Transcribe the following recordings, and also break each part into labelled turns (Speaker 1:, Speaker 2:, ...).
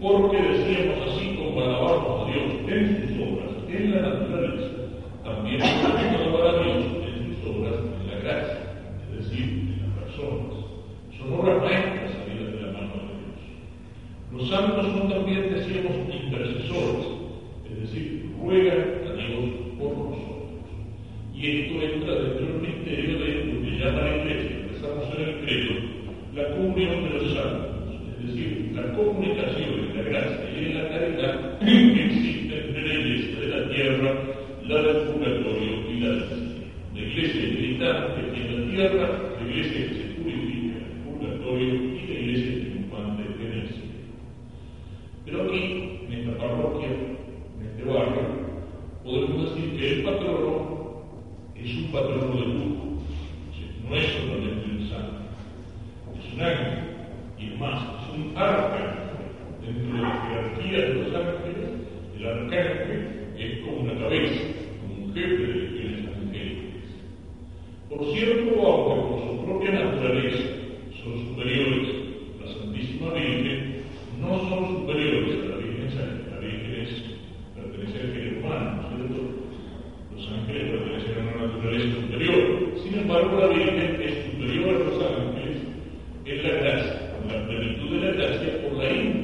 Speaker 1: porque decíamos así como alabamos a Dios en sus obras, en la naturaleza somos superiores a la Virgen Santa. La Virgen es, pertenece al género humano, ¿no es cierto? Los ángeles pertenecen a una naturaleza superior. Sin embargo, la Virgen es superior a los ángeles en la gracia, en la plenitud de la gracia por la índole.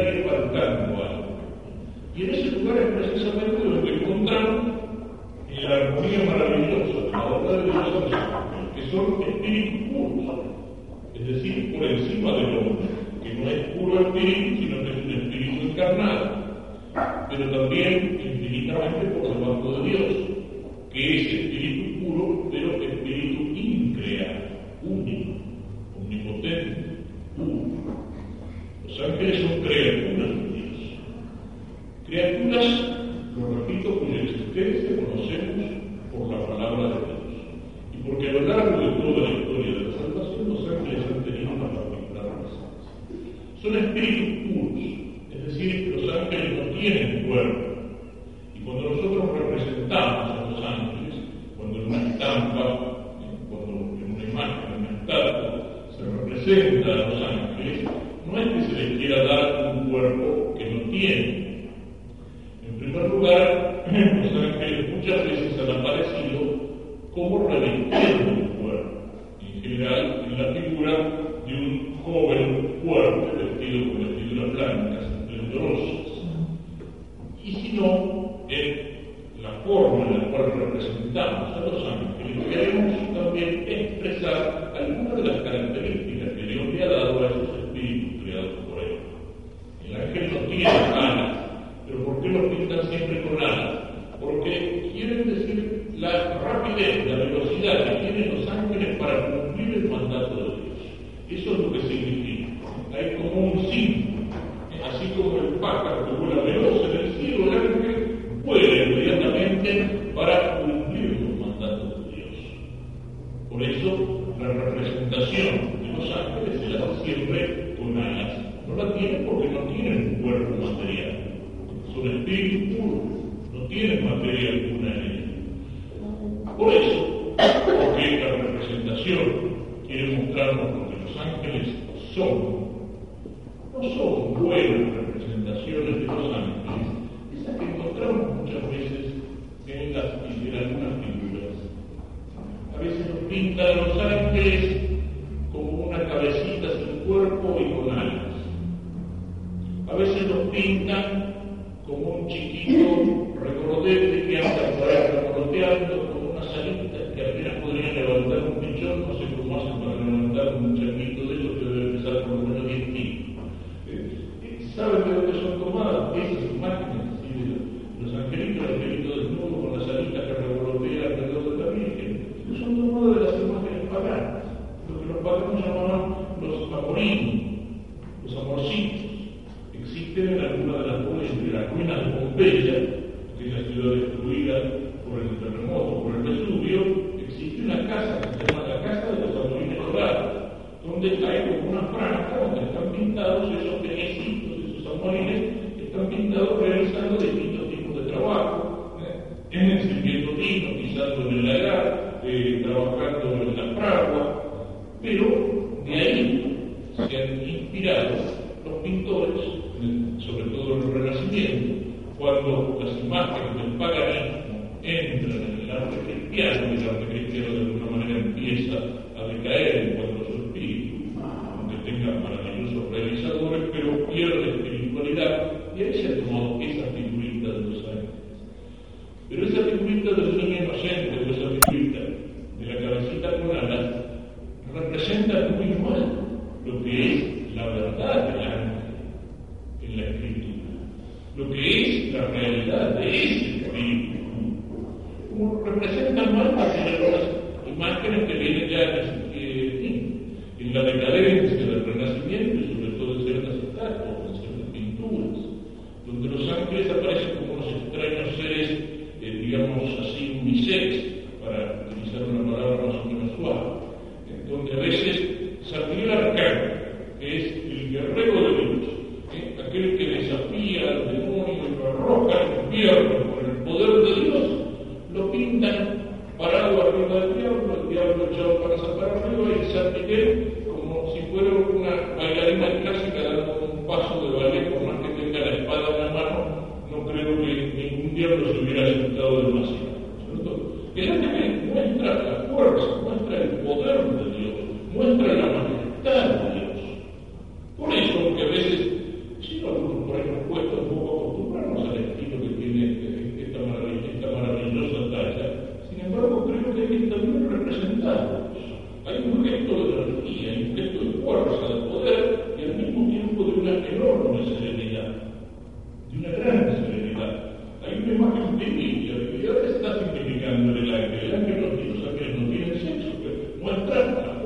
Speaker 1: algo. Y en ese lugar es precisamente donde encontramos eh, la armonía maravillosa, la verdad de los hombres, que son espíritus puros, es decir, por encima del hombre, que no es puro espíritu, sino que es un espíritu encarnado, pero también infinitamente por debajo de Dios, que es espíritu puro, pero espíritu increado, único, omnipotente. são que eles são criaturas de Deus. Criaturas forma en la cual representamos a los ángeles que le queremos también expresar algunas de las características que Dios le ha dado a esos espíritus creados por él. El ángel no tiene alas, pero ¿por qué los pintan siempre con alas? Porque quieren decir la rapidez, la velocidad que tienen los ángeles para cumplir el mandato de Dios. Eso no sé cómo hacen para levantar un chanquito de ellos que debe pesar por lo menos 10 kilos. ¿Saben de dónde son tomadas? Esas imágenes, los angelitos, los angelitos desnudos con la Israel, the East,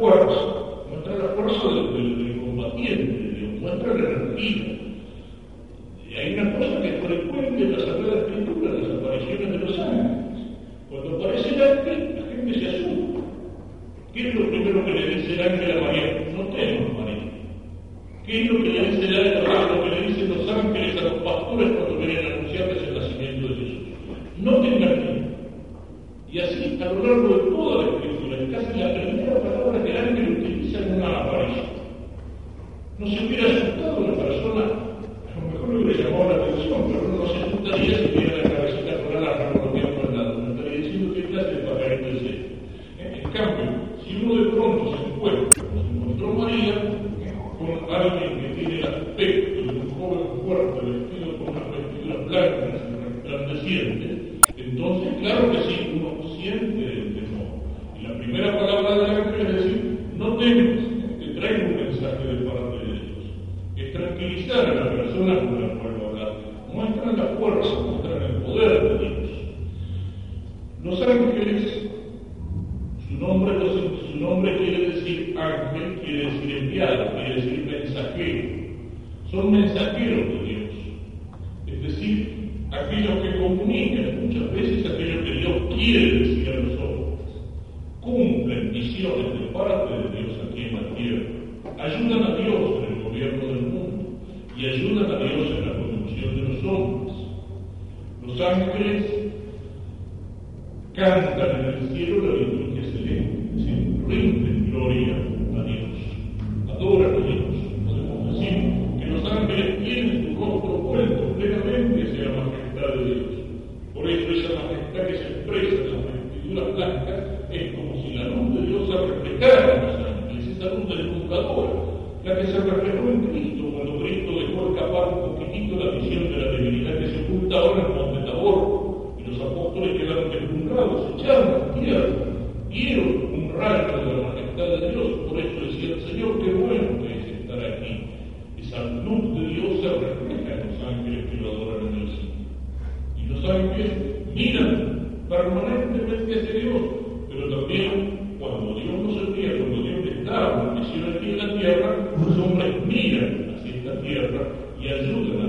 Speaker 1: muestra el refuerzo del, del, combatiente, muestra la energía. Nombre, su nombre quiere decir ángel, quiere decir enviado, quiere decir mensajero. Son mensajeros de Dios. Es decir, aquellos que comunican muchas veces aquello que Dios quiere decir a los hombres Cumplen misiones de parte de Dios aquí en la tierra. Ayudan a Dios en el gobierno del mundo y ayudan a Dios en la conducción de los hombres. Los ángeles cantan en el cielo la liturgia change. mira, así está tierra, y ayuda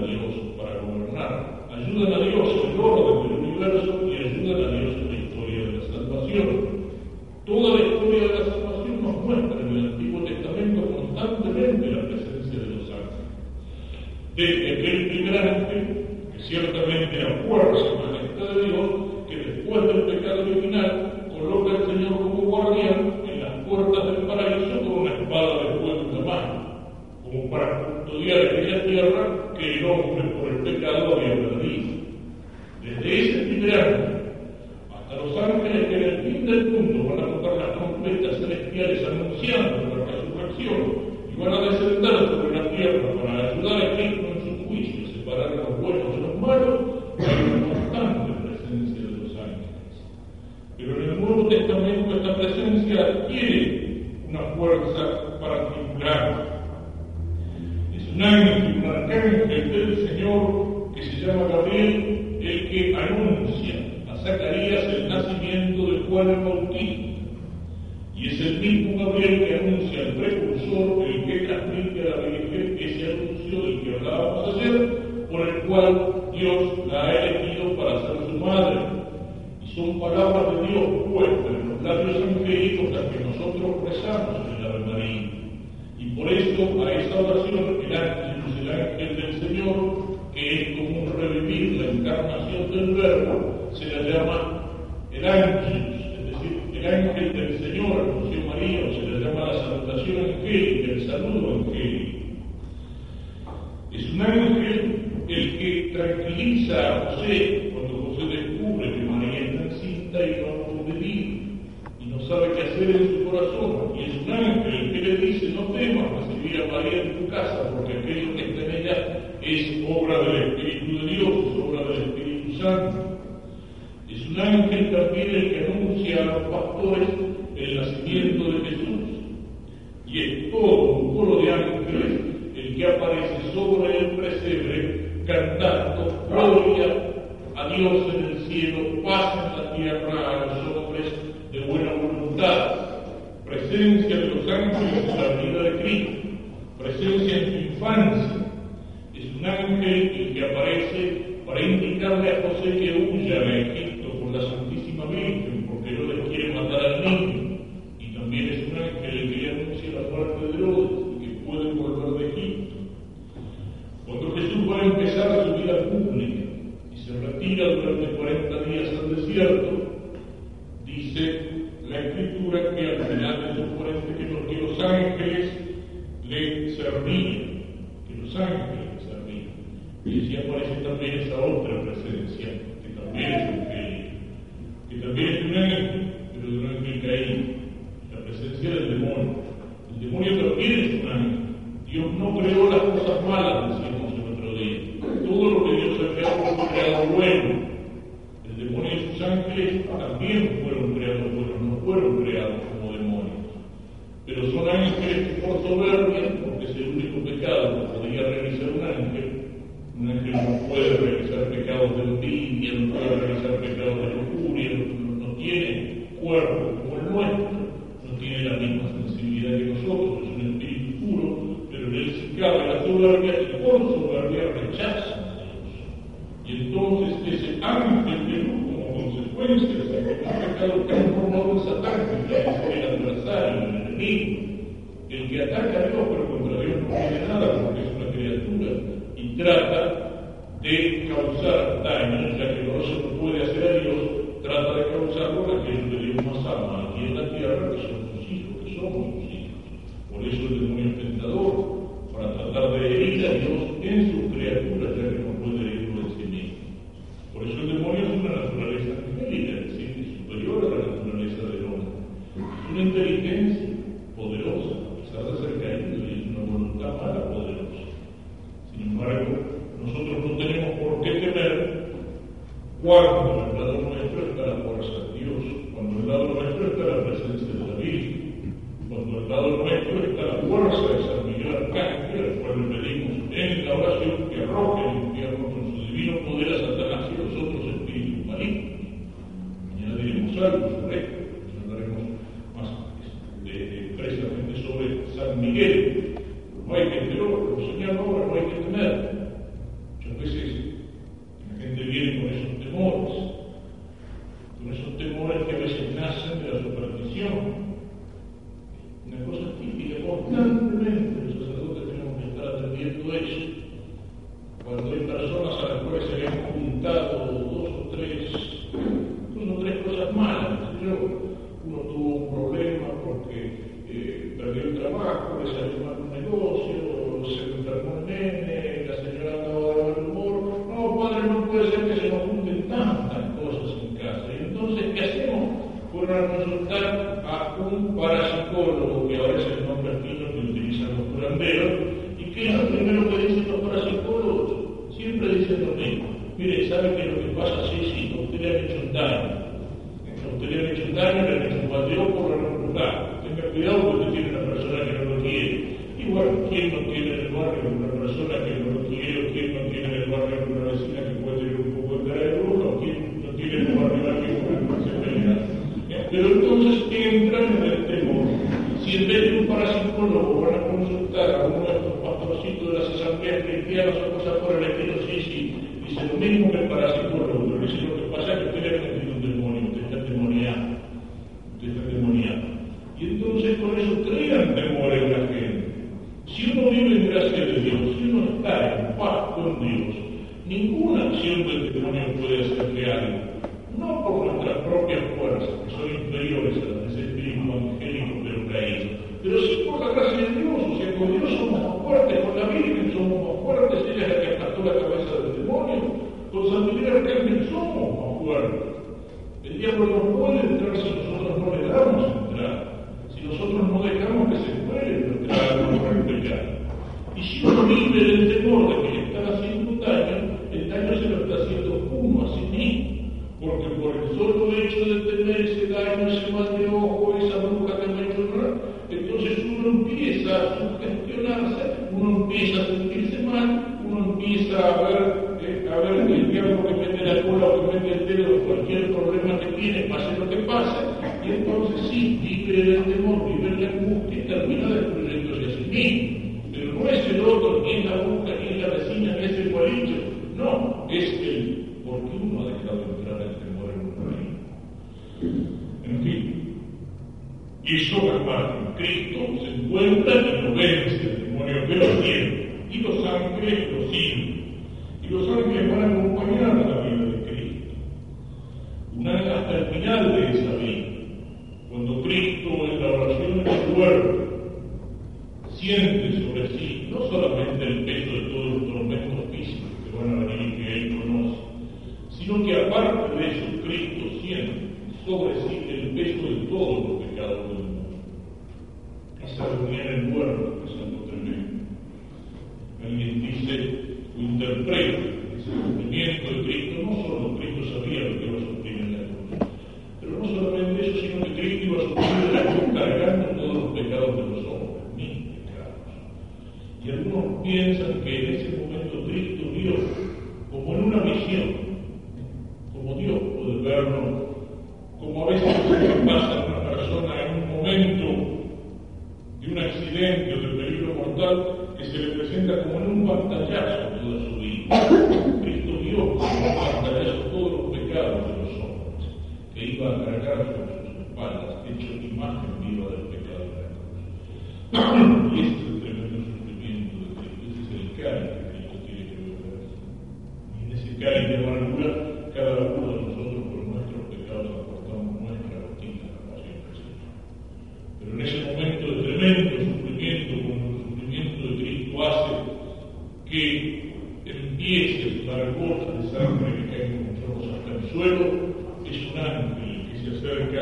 Speaker 1: la ha elegido para ser su madre. Y son palabras de Dios puestas en los labios angélicos las que nosotros rezamos en el Ave María. Y por esto a esta oración el ángel, el ángel del Señor, que es como un revivir la encarnación del Verbo, se la llama el ángel, es decir, el ángel del Señor, José María, o se la llama la salutación angélica, el saludo angélico. Es un ángel tranquiliza José cuando José descubre que María es taxista y no convivido y no sabe qué hacer en su corazón. Y es un ángel que le dice, no temas recibir a María en tu casa porque y trata de causar daño, ya que no se puede hacer a Dios, trata de causarlo a la gente de una sama, a quien siente sobre sí no solamente el peso de todos los tormentos físicos que van a venir y que Él conoce, sino que aparte de eso, Cristo siente sobre sí el peso de todos los pecados del mundo. Esa reunión en el huerto es algo tremendo. Alguien dice interpreta ese sufrimiento de Cristo, no solo Cristo sabía lo que iba a sufrir en la cruz, pero no solamente eso, sino que Cristo iba a sufrir en la cruz cargando todos los pecados de los hombres, mis pecados. Y algunos piensan que en ese momento Cristo vio como en una visión, como Dios puede verlo, como a veces pasa a una persona en un momento de un accidente o de peligro mortal que se le presenta como en un pantallazo toda su vida. Cristo vio como un pantallazo todos los pecados de los hombres que iba a cargar sobre sus espaldas, hecho imagen viva del pecado de la cruz. Y este es el tremendo sufrimiento de Cristo, ese es el cáliz que Cristo tiene que beber. Y en ese cáliz de amargura, cada uno de nosotros por nuestros pecados aportamos nuestra gotita a la pasión del Señor. Pero en ese momento de tremendo sufrimiento, cuando el sufrimiento de Cristo hace que a dar gotas de sangre que caen como chorros hasta el suelo, es un ángel que se acerca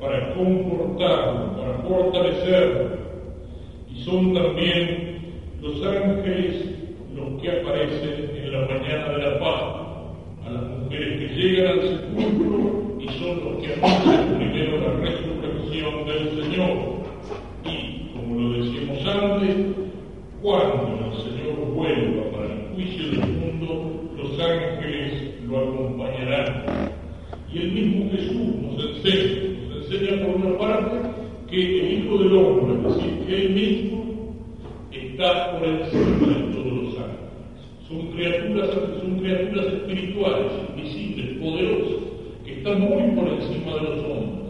Speaker 1: para confortarlo, para fortalecerlo. Y son también los ángeles los que aparecen en la mañana de la Pascua, a las mujeres que llegan al sepulcro y son los que anuncian primero la resurrección del Señor. Y, como lo decíamos antes, cuando ángeles lo acompañarán. Y el mismo Jesús nos enseña, nos enseña por una parte que el Hijo del Hombre, es decir, que Él mismo está por encima de todos los ángeles. Son criaturas, son criaturas espirituales, invisibles, poderosas, que están muy por encima de los hombres.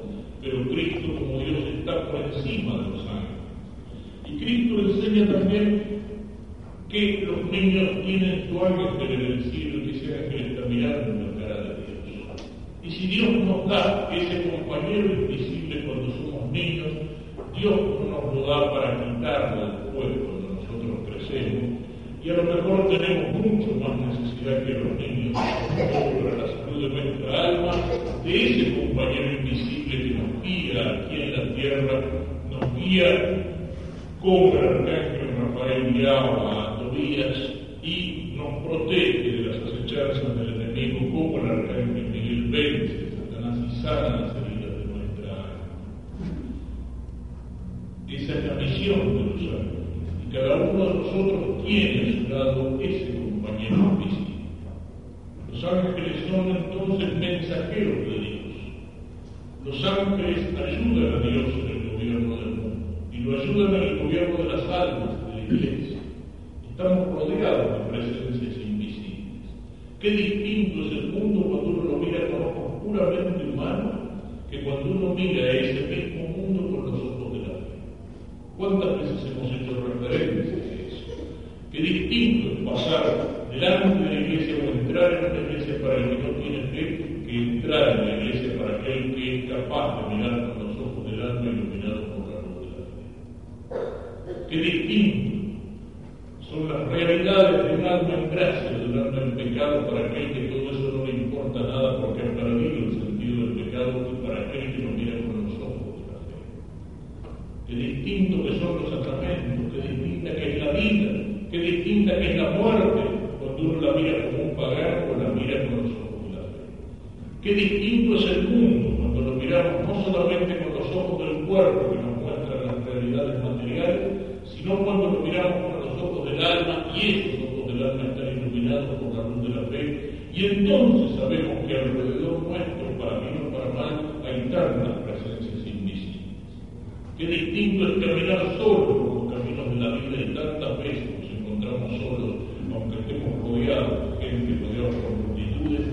Speaker 1: Pero Cristo como Dios está por encima de los ángeles. Y Cristo enseña también que los niños tienen su ángel en el cielo y que ángel está mirando la cara de Dios. Y si Dios nos da ese compañero invisible cuando somos niños, Dios no nos lo da para quitarlo pueblo cuando nosotros crecemos. Y a lo mejor tenemos mucho más necesidad que los niños para la salud de nuestra alma, de ese compañero invisible que nos guía aquí en la tierra, nos guía como el arcángel Rafael guiaba y nos protege de las acechanzas del enemigo como el arcángel Miguel a Satanás y sana Qué distinto es el mundo cuando uno lo mira con ojos puramente humanos que cuando uno mira ese mismo mundo con los ojos de la fe. ¿Cuántas veces hemos hecho referencia a eso? Qué distinto es pasar delante de la iglesia o entrar en una iglesia para el que no tiene fe que entrar en la iglesia para aquel que es capaz de mirar con los ojos del alma iluminados por la luz de la fe. Qué distinto Qué distinto que son los sacramentos, qué distinta que es la vida, qué distinta que es la muerte, cuando uno la mira como un pagano o la mira con los ojos de la fe. Qué distinto es el mundo cuando lo miramos no solamente con los ojos del cuerpo que nos muestran las realidades materiales, sino cuando lo miramos con los ojos del alma y esos ojos del alma están iluminados por la luz de la fe. Y entonces sabemos que alrededor nuestro, para bien o para mal, hay invisibles. Qué distinto es caminar solo los caminos de la vida y tantas veces nos encontramos solos, aunque estemos rodeados de gente, rodeados por multitudes,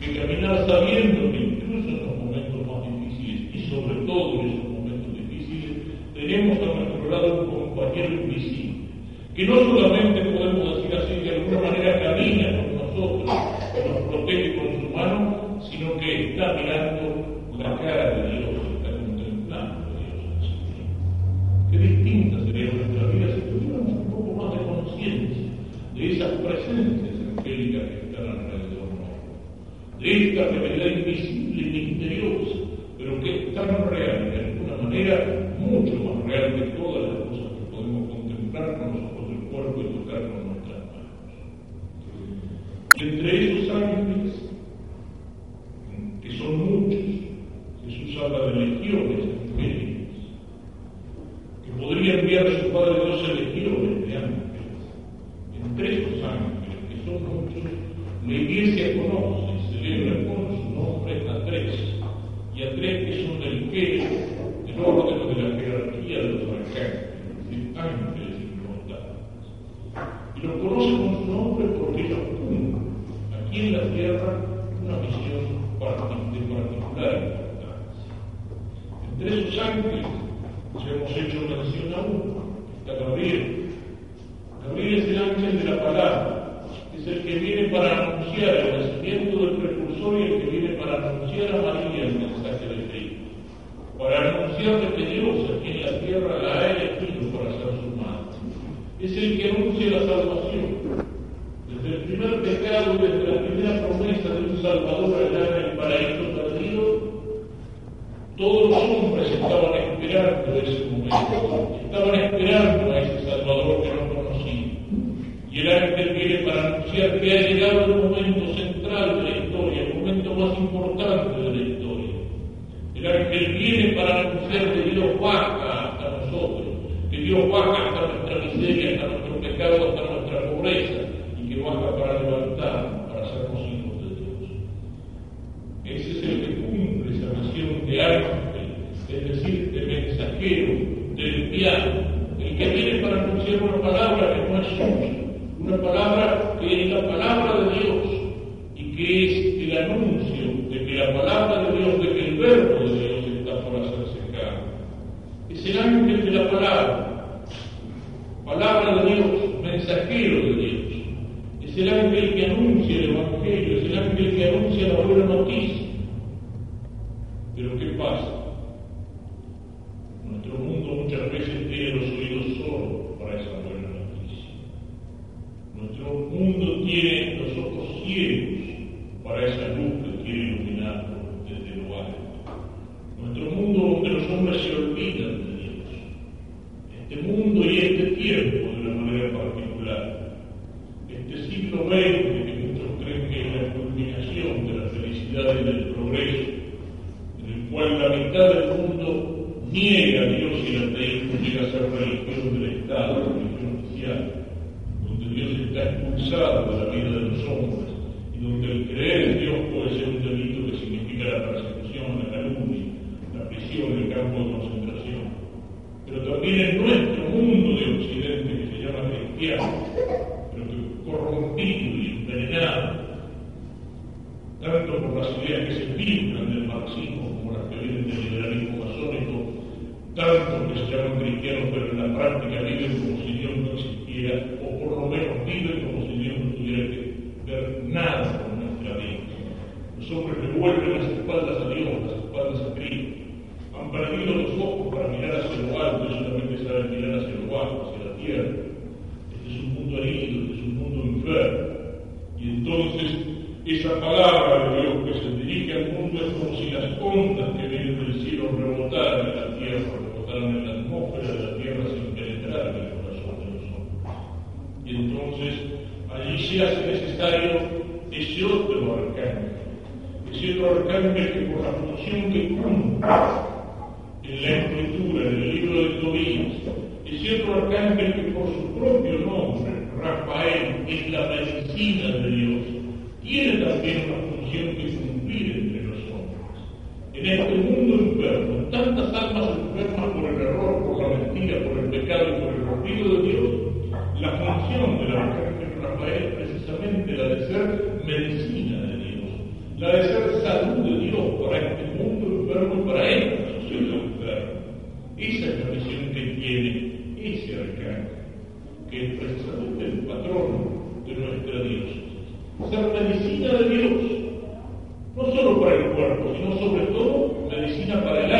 Speaker 1: que caminar sabiendo que incluso en los momentos más difíciles y sobre todo en esos momentos difíciles, tenemos a nuestro lado un compañero invisible, que no solamente entre ellos ángeles más importante de la historia, el ángel viene para anunciar que Dios baja hasta nosotros, que Dios baja hasta nuestra miseria, hasta nuestro pecado, hasta nuestra pobreza, y que baja para llevar niega a Dios y las leyes llega a ser religión del Estado, la religión oficial, donde Dios está expulsado de la vida de los hombres y donde el creer en Dios puede ser un delito que significa la persecución, la calumnia, la prisión, el campo de concentración. Pero también en nuestro mundo de Occidente, que se llama cristiano, es la medicina de Dios, tiene también una función que cumplir entre nosotros. En este mundo enfermo, tantas almas enfermas por el error, por la mentira, por el pecado y por el olvido de Dios, la función de la Rafael es precisamente la de ser medicina de Dios, la de ser salud de Dios para este mundo enfermo y para esta sociedad enferma. Esa es la misión que tiene ese arcángel, que es la precisamente el patrono de nuestro Dios. Ser medicina de Dios, no solo para el cuerpo, sino sobre todo medicina para el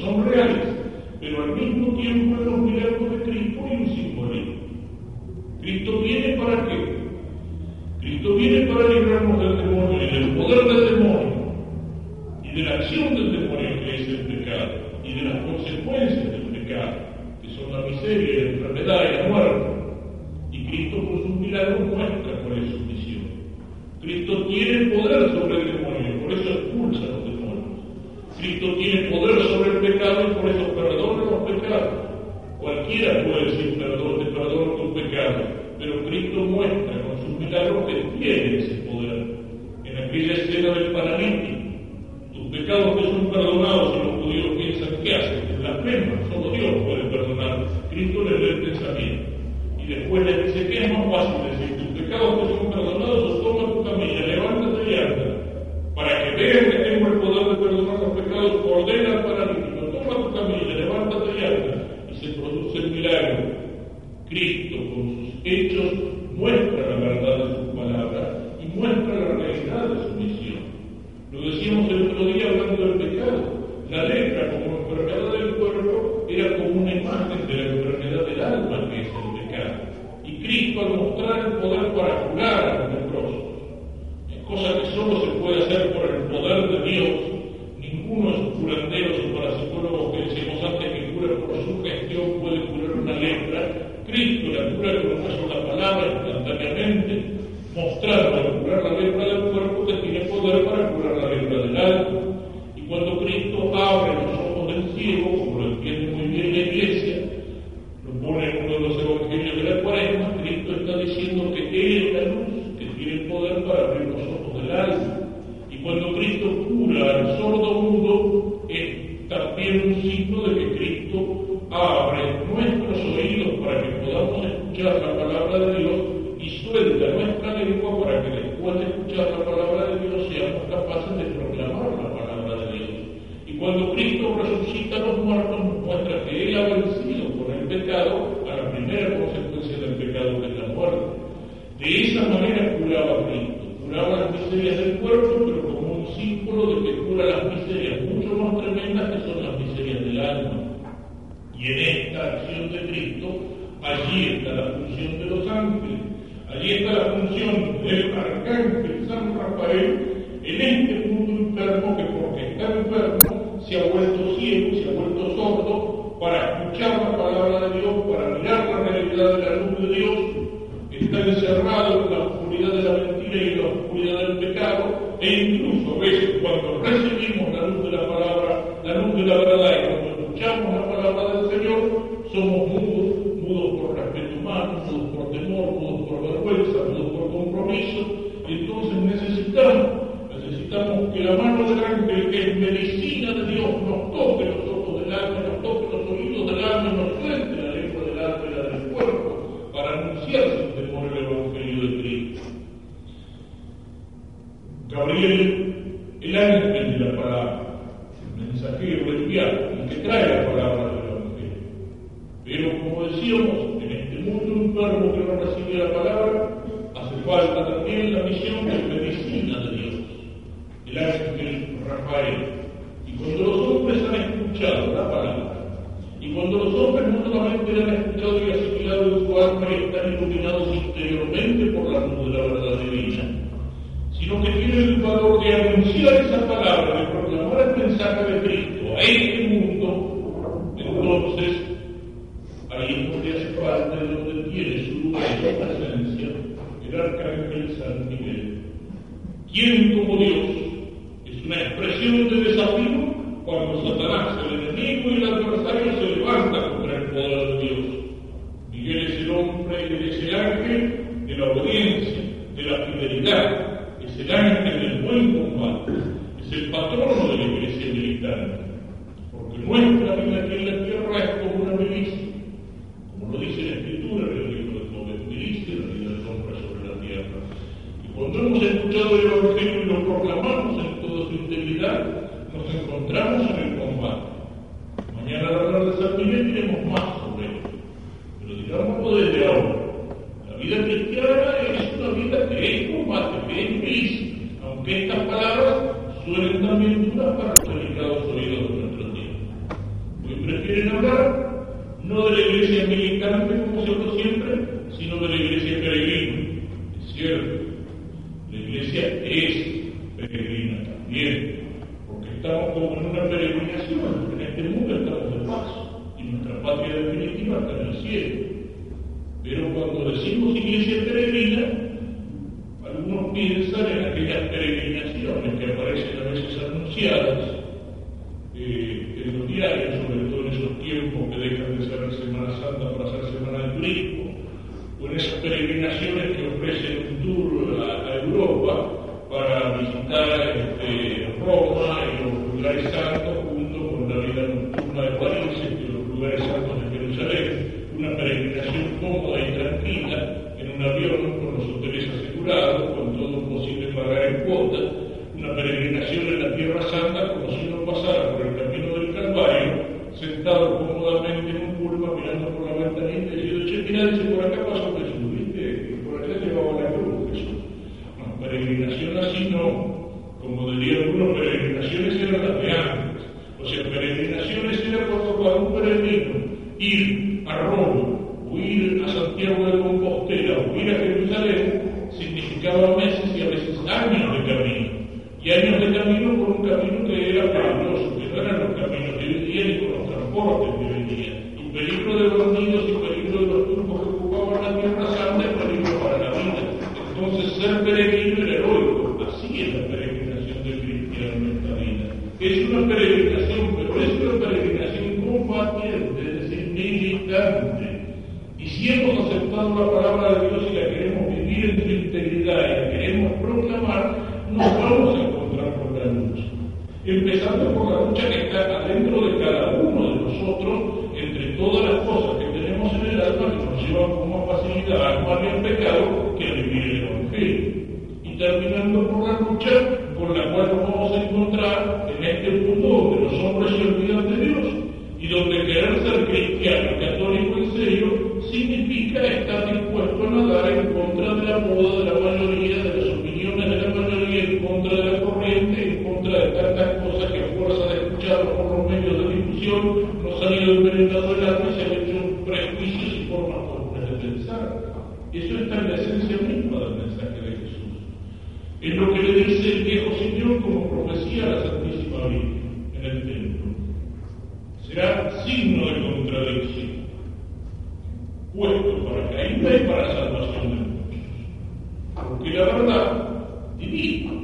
Speaker 1: son reales, pero al mismo tiempo en los milagros de Cristo hay un simbolismo. Cristo viene para qué? Cristo viene para librarnos del demonio y del poder del demonio y de la acción del demonio que es el pecado y de las consecuencias del pecado que son la miseria, la enfermedad y la muerte. Y Cristo por sus milagros muestra cuál es su misión. Cristo tiene poder sobre el demonio Cristo tiene poder. a demostrar el poder para curar, Allí está la función del arcángel San Rafael en este mundo enfermo que porque está enfermo se ha vuelto ciego, se ha vuelto sordo para escuchar la palabra de Dios, para mirar la realidad de la luz de Dios. Está encerrado en la oscuridad de la mentira y en la oscuridad del pecado e incluso a veces cuando recibimos esa palabra, de proclamar el mensaje de Cristo a este mundo, entonces ahí es donde hace parte, donde tiene su lugar y su presencia el arcángel San ¿Quién como Dios? patria definitiva está el cielo. Pero cuando decimos iglesia peregrina, algunos piensan en aquellas peregrinaciones que aparecen a veces anunciadas eh, en los diarios, sobre todo en esos tiempos que dejan de ser la Semana Santa para ser Semana de Turismo, o en esas peregrinaciones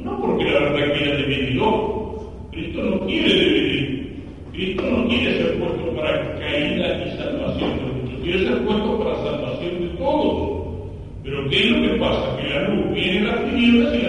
Speaker 1: no porque la verdad quiera devenir. Cristo no quiere devenir. Cristo no quiere ser puesto para caída y salvación de muchos, quiere ser puesto para salvación de todos. Pero ¿qué es lo que pasa? Que la luz viene a las tinieblas y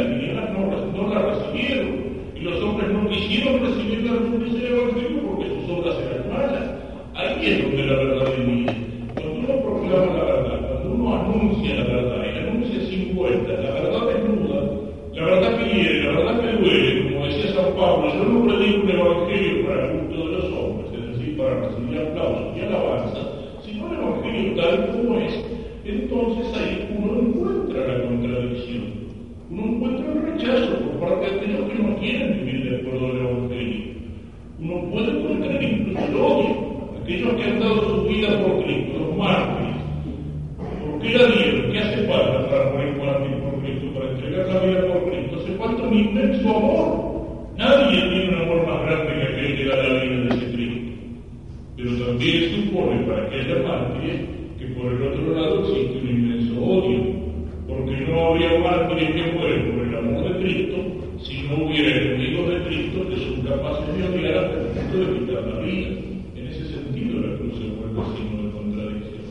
Speaker 1: la vida. En ese sentido la cruz se vuelve signo de contradicción.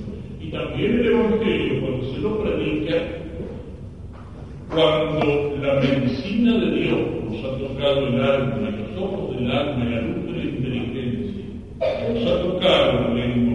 Speaker 1: Y también el Evangelio, cuando se lo predica, cuando la medicina de Dios nos ha tocado el alma, los ojos del alma, la luz de la inteligencia, nos ha tocado el